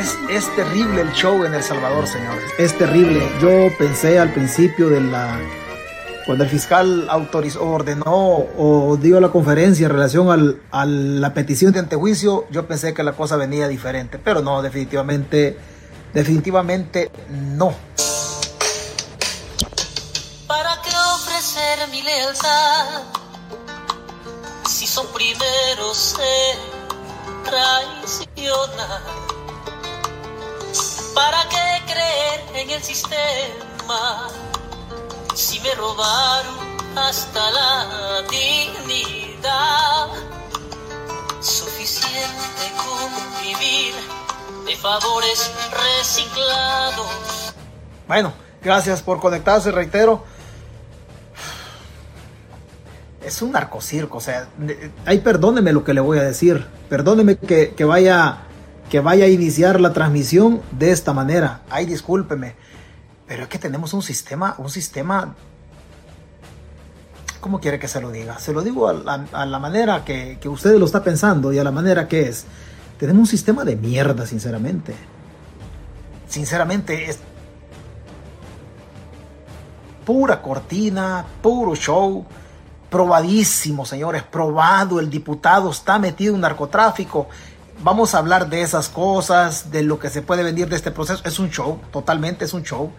Es, es terrible el show en El Salvador, señores. Es terrible. Yo pensé al principio de la cuando el fiscal autorizó, ordenó o dio la conferencia en relación al, a la petición de antejuicio, yo pensé que la cosa venía diferente, pero no, definitivamente, definitivamente no. ¿Para qué ofrecer mi lealtad si son primeros se? El sistema? si me robaron hasta la dignidad. Suficiente con vivir de favores reciclados. Bueno, gracias por conectarse, reitero. Es un narcocirco, o sea, ahí perdóneme lo que le voy a decir. Perdóneme que vaya que vaya a iniciar la transmisión de esta manera. Ay, discúlpeme. Pero es que tenemos un sistema, un sistema, ¿cómo quiere que se lo diga? Se lo digo a la, manera que, que usted lo está pensando y a la manera que es. Tenemos un sistema de mierda, sinceramente. Sinceramente, es pura cortina, puro show, probadísimo, señores, probado. El diputado está metido en narcotráfico vamos a hablar de esas cosas, de lo que se puede venir de este proceso. Es un show, totalmente es un show.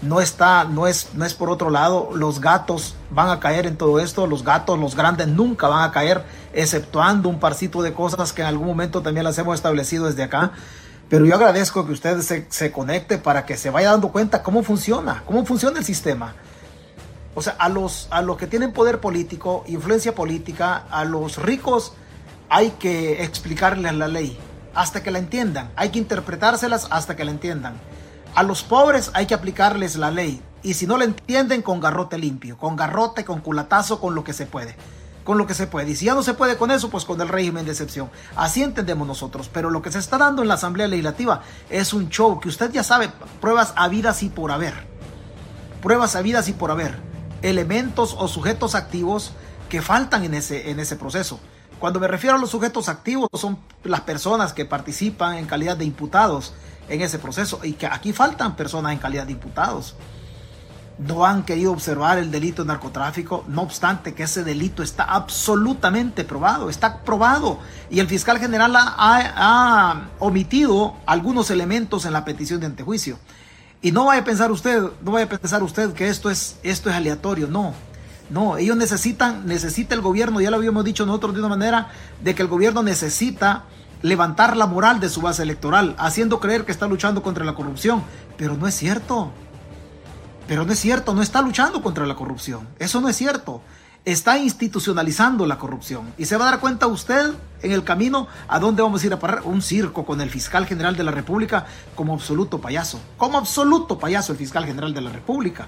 No está, no es, no es por otro lado. Los gatos van a caer en todo esto. Los gatos, los grandes, nunca van a caer, exceptuando un parcito de cosas que en algún momento también las hemos establecido desde acá. Pero yo agradezco que usted se, se conecte para que se vaya dando cuenta cómo funciona, cómo funciona el sistema. O sea, a los, a los que tienen poder político, influencia política, a los ricos, hay que explicarles la ley hasta que la entiendan. Hay que interpretárselas hasta que la entiendan. A los pobres hay que aplicarles la ley. Y si no la entienden, con garrote limpio, con garrote, con culatazo, con lo que se puede. Con lo que se puede. Y si ya no se puede con eso, pues con el régimen de excepción. Así entendemos nosotros. Pero lo que se está dando en la Asamblea Legislativa es un show que usted ya sabe, pruebas habidas y por haber. Pruebas habidas y por haber. Elementos o sujetos activos que faltan en ese, en ese proceso. Cuando me refiero a los sujetos activos, son las personas que participan en calidad de imputados en ese proceso y que aquí faltan personas en calidad de imputados. No han querido observar el delito de narcotráfico, no obstante que ese delito está absolutamente probado, está probado. Y el fiscal general ha, ha omitido algunos elementos en la petición de antejuicio. Y no vaya a pensar usted, no vaya a pensar usted que esto es, esto es aleatorio, no. No, ellos necesitan, necesita el gobierno, ya lo habíamos dicho nosotros de una manera, de que el gobierno necesita levantar la moral de su base electoral, haciendo creer que está luchando contra la corrupción. Pero no es cierto. Pero no es cierto, no está luchando contra la corrupción. Eso no es cierto. Está institucionalizando la corrupción. Y se va a dar cuenta usted en el camino a dónde vamos a ir a parar. Un circo con el fiscal general de la República como absoluto payaso. Como absoluto payaso el fiscal general de la República.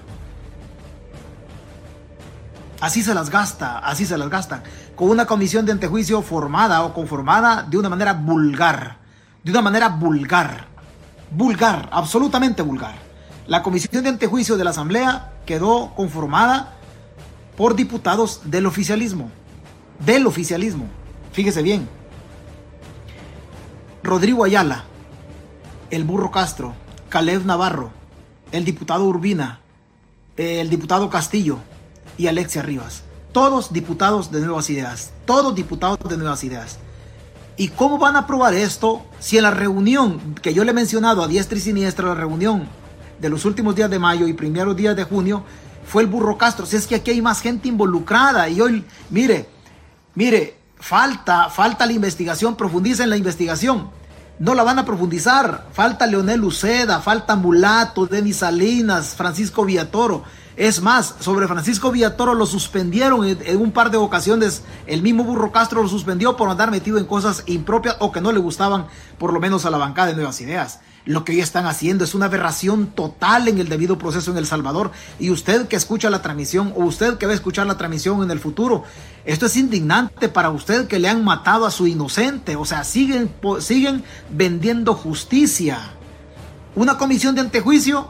Así se las gasta, así se las gastan. Con una comisión de antejuicio formada o conformada de una manera vulgar. De una manera vulgar. Vulgar, absolutamente vulgar. La comisión de antejuicio de la Asamblea quedó conformada por diputados del oficialismo. Del oficialismo. Fíjese bien. Rodrigo Ayala, el burro Castro, Caleb Navarro, el diputado Urbina, el diputado Castillo, Alexia Rivas. Todos diputados de Nuevas Ideas. Todos diputados de Nuevas Ideas. ¿Y cómo van a aprobar esto si en la reunión que yo le he mencionado a diestra y siniestra, la reunión de los últimos días de mayo y primeros días de junio, fue el burro Castro? Si es que aquí hay más gente involucrada y hoy, mire, mire, falta, falta la investigación, profundiza en la investigación. No la van a profundizar. Falta Leonel Luceda, falta Mulato, Denis Salinas, Francisco Villatoro. Es más, sobre Francisco Villatoro lo suspendieron en, un par de ocasiones. El mismo Burro Castro lo suspendió por andar metido en cosas impropias o que no le gustaban, por lo menos a la bancada de Nuevas Ideas. Lo que hoy están haciendo es una aberración total en el debido proceso en El Salvador. Y usted que escucha la transmisión o usted que va a escuchar la transmisión en el futuro, esto es indignante para usted que le han matado a su inocente. O sea, siguen, siguen vendiendo justicia. Una comisión de antejuicio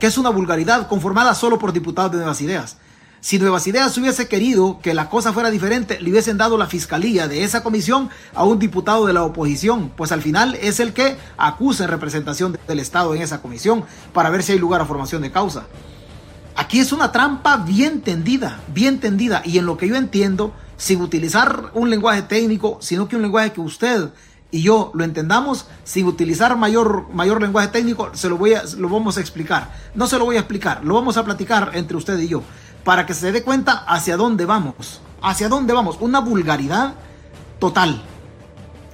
que es una vulgaridad conformada solo por diputados de nuevas ideas. Si Nuevas Ideas hubiese querido que la cosa fuera diferente, le hubiesen dado la fiscalía de esa comisión a un diputado de la oposición, pues al final es el que acusa en representación del Estado en esa comisión para ver si hay lugar a formación de causa. Aquí es una trampa bien tendida, bien tendida, y en lo que yo entiendo, sin utilizar un lenguaje técnico, sino que un lenguaje que usted y yo lo entendamos, sin utilizar mayor, mayor lenguaje técnico, se lo, voy a, lo vamos a explicar. No se lo voy a explicar, lo vamos a platicar entre usted y yo para que se dé cuenta hacia dónde vamos. Hacia dónde vamos. Una vulgaridad total.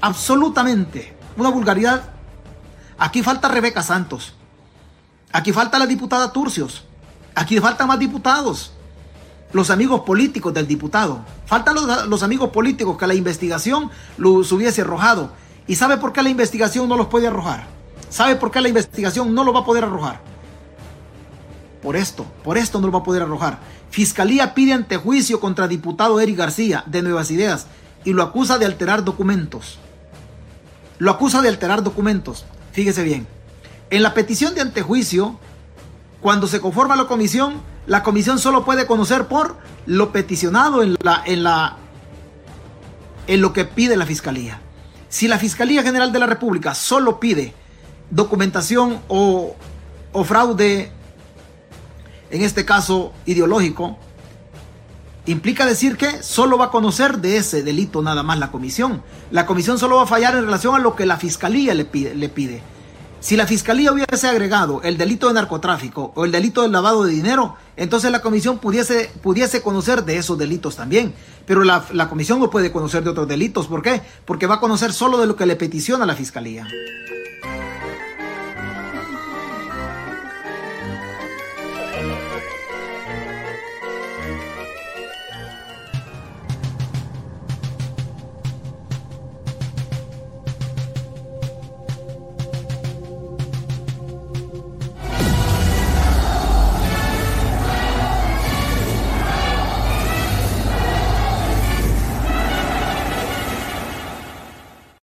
Absolutamente. Una vulgaridad. Aquí falta Rebeca Santos. Aquí falta la diputada Turcios. Aquí faltan más diputados. Los amigos políticos del diputado. Faltan los, los amigos políticos que la investigación los hubiese arrojado. ¿Y sabe por qué la investigación no los puede arrojar? ¿Sabe por qué la investigación no lo va a poder arrojar? Por esto, por esto no lo va a poder arrojar. Fiscalía pide antejuicio contra diputado Eric García de Nuevas Ideas y lo acusa de alterar documentos. Lo acusa de alterar documentos. Fíjese bien. En la petición de antejuicio, cuando se conforma la comisión, la comisión solo puede conocer por lo peticionado en la en la en lo que pide la fiscalía. Si la Fiscalía General de la República solo pide documentación o, fraude en este caso ideológico, implica decir que solo va a conocer de ese delito nada más la comisión. La comisión solo va a fallar en relación a lo que la fiscalía le pide. Le pide. Si la fiscalía hubiese agregado el delito de narcotráfico o el delito del lavado de dinero, entonces la comisión pudiese, pudiese conocer de esos delitos también. Pero la, comisión no puede conocer de otros delitos. ¿Por qué? Porque va a conocer solo de lo que le peticiona la fiscalía.